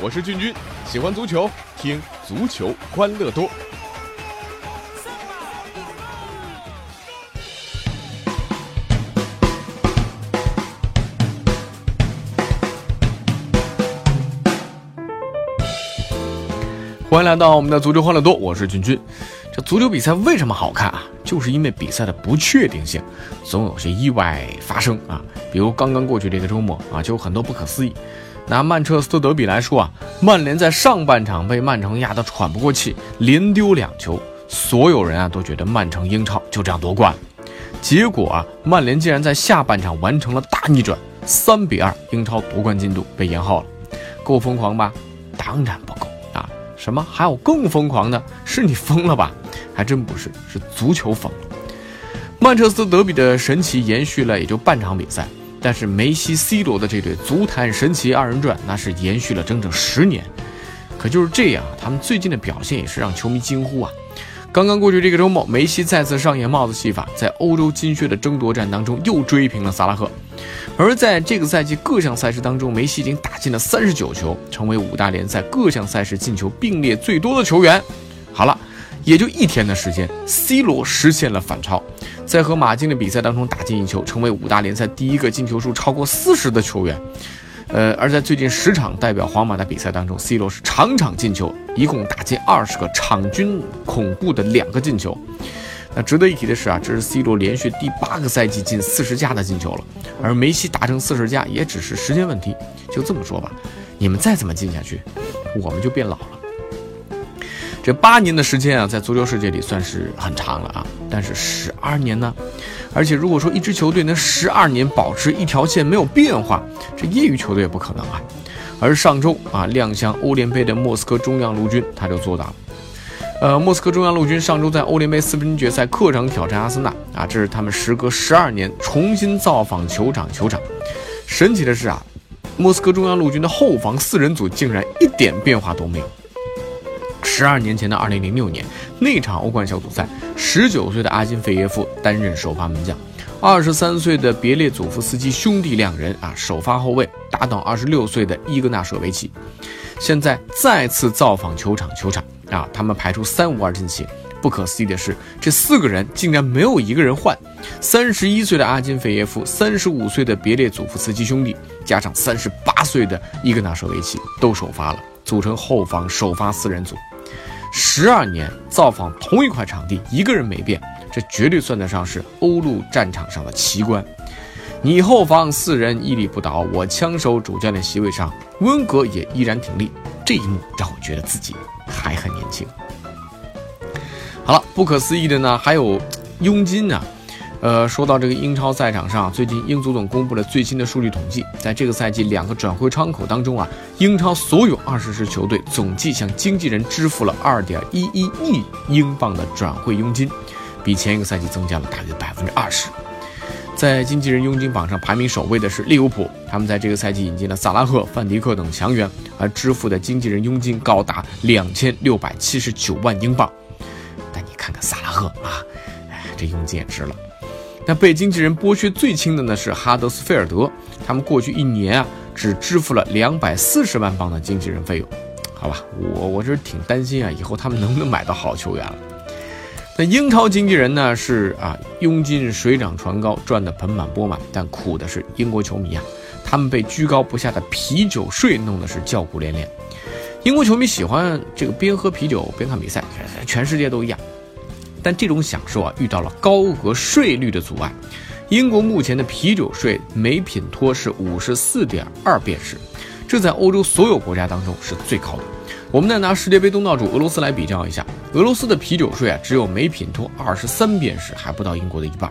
我是俊君，喜欢足球，听足球欢乐多。欢迎来到我们的足球欢乐多，我是君君。这足球比赛为什么好看啊？就是因为比赛的不确定性，总有些意外发生啊。比如刚刚过去这个周末啊，就有很多不可思议。拿曼彻斯特德比来说啊，曼联在上半场被曼城压得喘不过气，连丢两球，所有人啊都觉得曼城英超就这样夺冠。结果啊，曼联竟然在下半场完成了大逆转，三比二，英超夺冠进度被延后了，够疯狂吧？当然不够啊。什么？还有更疯狂的？是你疯了吧？还真不是，是足球疯了。曼彻斯特德比的神奇延续了也就半场比赛，但是梅西、C 罗的这对足坛神奇二人转，那是延续了整整十年。可就是这样，他们最近的表现也是让球迷惊呼啊！刚刚过去这个周末，梅西再次上演帽子戏法，在欧洲金靴的争夺战当中又追平了萨拉赫。而在这个赛季各项赛事当中，梅西已经打进了三十九球，成为五大联赛各项赛事进球并列最多的球员。好了，也就一天的时间，C 罗实现了反超，在和马竞的比赛当中打进一球，成为五大联赛第一个进球数超过四十的球员。呃，而在最近十场代表皇马的比赛当中，C 罗是场场进球，一共打进二十个，场均恐怖的两个进球。那值得一提的是啊，这是 C 罗连续第八个赛季进四十加的进球了，而梅西达成四十加也只是时间问题。就这么说吧，你们再这么进下去，我们就变老了。这八年的时间啊，在足球世界里算是很长了啊，但是十二年呢？而且如果说一支球队能十二年保持一条线没有变化，这业余球队也不可能啊。而上周啊，亮相欧联杯的莫斯科中央陆军他就做到了。呃，莫斯科中央陆军上周在欧联杯四分决赛客场挑战阿森纳啊，这是他们时隔十二年重新造访球场。球场神奇的是啊，莫斯科中央陆军的后防四人组竟然一点变化都没有。十二年前的二零零六年那场欧冠小组赛，十九岁的阿金费耶夫担任首发门将，二十三岁的别列祖夫斯基兄弟两人啊首发后卫搭档二十六岁的伊格纳舍维奇，现在再次造访球场。球场。啊，他们排出三五二阵型，不可思议的是，这四个人竟然没有一个人换。三十一岁的阿金费耶夫，三十五岁的别列祖夫斯基兄弟，加上三十八岁的伊格纳舍维奇都首发了，组成后防首发四人组。十二年造访同一块场地，一个人没变，这绝对算得上是欧陆战场上的奇观。你后防四人屹立不倒，我枪手主教练席位上，温格也依然挺立。这一幕让我觉得自己。还很年轻。好了，不可思议的呢，还有佣金呢。呃，说到这个英超赛场上，最近英足总公布了最新的数据统计，在这个赛季两个转会窗口当中啊，英超所有二十支球队总计向经纪人支付了二点一一亿英镑的转会佣金，比前一个赛季增加了大约百分之二十。在经纪人佣金榜上排名首位的是利物浦，他们在这个赛季引进了萨拉赫、范迪克等强援，而支付的经纪人佣金高达两千六百七十九万英镑。但你看看萨拉赫啊，哎，这佣金也值了。那被经纪人剥削最轻的呢是哈德斯菲尔德，他们过去一年啊只支付了两百四十万镑的经纪人费用。好吧，我我这是挺担心啊，以后他们能不能买到好球员了？那英超经纪人呢？是啊，佣金水涨船高，赚得盆满钵满。但苦的是英国球迷啊，他们被居高不下的啤酒税弄得是叫苦连连。英国球迷喜欢这个边喝啤酒边看比赛，全世界都一样。但这种享受啊，遇到了高额税率的阻碍。英国目前的啤酒税每品托是五十四点二便士，这在欧洲所有国家当中是最高的。我们再拿世界杯东道主俄罗斯来比较一下，俄罗斯的啤酒税啊，只有每品托二十三便士，还不到英国的一半，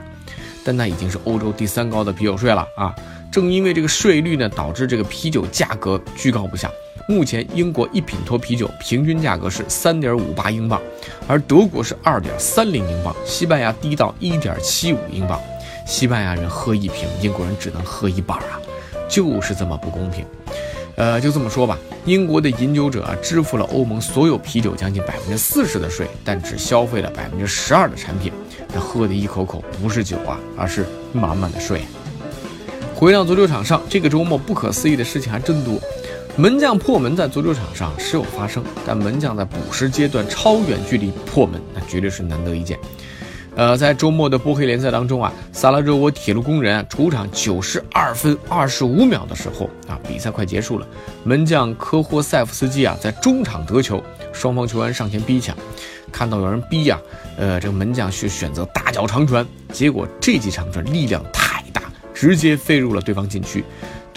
但那已经是欧洲第三高的啤酒税了啊！正因为这个税率呢，导致这个啤酒价格居高不下。目前英国一品托啤酒平均价格是三点五八英镑，而德国是二点三零英镑，西班牙低到一点七五英镑。西班牙人喝一瓶，英国人只能喝一半啊，就是这么不公平。呃，就这么说吧，英国的饮酒者啊，支付了欧盟所有啤酒将近百分之四十的税，但只消费了百分之十二的产品，那喝的一口口不是酒啊，而是满满的税。回到足球场上，这个周末不可思议的事情还真多。门将破门在足球场上时有发生，但门将在补时阶段超远距离破门，那绝对是难得一见。呃，在周末的波黑联赛当中啊，萨拉热窝铁路工人啊，主场九十二分二十五秒的时候啊，比赛快结束了，门将科霍塞夫斯基啊，在中场得球，双方球员上前逼抢，看到有人逼呀，呃，这个门将是选择大脚长传，结果这记长传力量太大，直接飞入了对方禁区，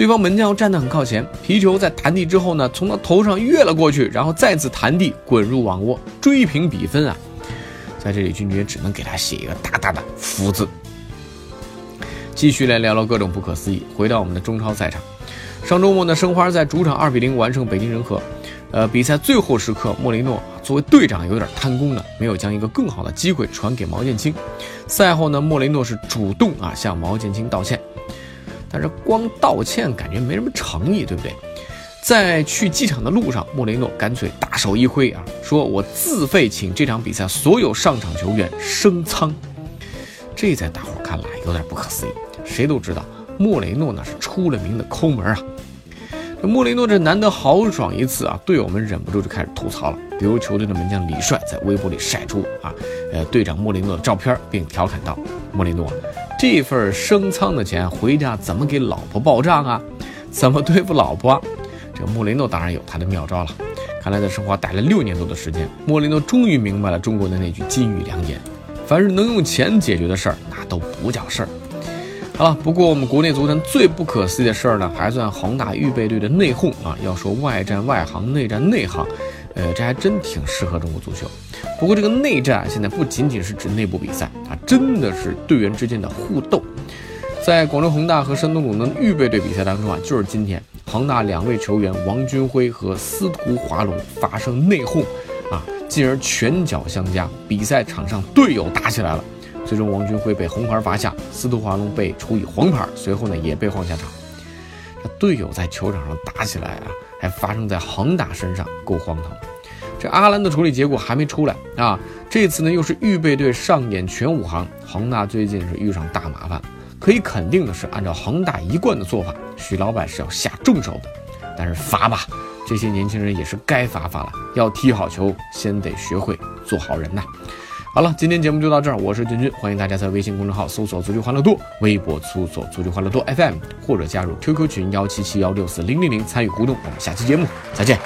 对方门将站得很靠前，皮球在弹地之后呢，从他头上越了过去，然后再次弹地滚入网窝，追平比分啊。在这里，君君也只能给他写一个大大的“福”字。继续来聊聊各种不可思议。回到我们的中超赛场，上周末呢，申花在主场二比零完胜北京人和。呃，比赛最后时刻，莫雷诺作为队长有点贪功呢，没有将一个更好的机会传给毛剑卿。赛后呢，莫雷诺是主动啊向毛剑卿道歉，但是光道歉感觉没什么诚意，对不对？在去机场的路上，莫雷诺干脆大手一挥啊，说我自费请这场比赛所有上场球员升舱。这在大伙看来有点不可思议。谁都知道莫雷诺那是出了名的抠门啊。这莫雷诺这难得豪爽一次啊，队友们忍不住就开始吐槽了。比如球队的门将李帅在微博里晒出啊，呃队长莫雷诺的照片，并调侃道：“莫雷诺，这份升舱的钱回家怎么给老婆报账啊？怎么对付老婆？”这莫雷诺当然有他的妙招了。看来在申花待了六年多的时间，莫雷诺终于明白了中国的那句金玉良言：凡是能用钱解决的事儿，那都不叫事儿。好了，不过我们国内足坛最不可思议的事儿呢，还算恒大预备队的内讧啊。要说外战外行，内战内行，呃，这还真挺适合中国足球。不过这个内战现在不仅仅是指内部比赛啊，真的是队员之间的互斗。在广州恒大和山东鲁能预备队比赛当中啊，就是今天。恒大两位球员王军辉和司徒华龙发生内讧，啊，进而拳脚相加，比赛场上队友打起来了。最终王军辉被红牌罚下，司徒华龙被处以黄牌，随后呢也被换下场。这队友在球场上打起来啊，还发生在恒大身上，够荒唐。这阿兰的处理结果还没出来啊，这次呢又是预备队上演全武行，恒大最近是遇上大麻烦。可以肯定的是，按照恒大一贯的做法，许老板是要下重手的。但是罚吧，这些年轻人也是该罚罚了。要踢好球，先得学会做好人呐。好了，今天节目就到这儿，我是君君，欢迎大家在微信公众号搜索“足球欢乐多”，微博搜索“足球欢乐多 FM”，或者加入 QQ 群幺七七幺六四零零零参与互动。我们下期节目再见。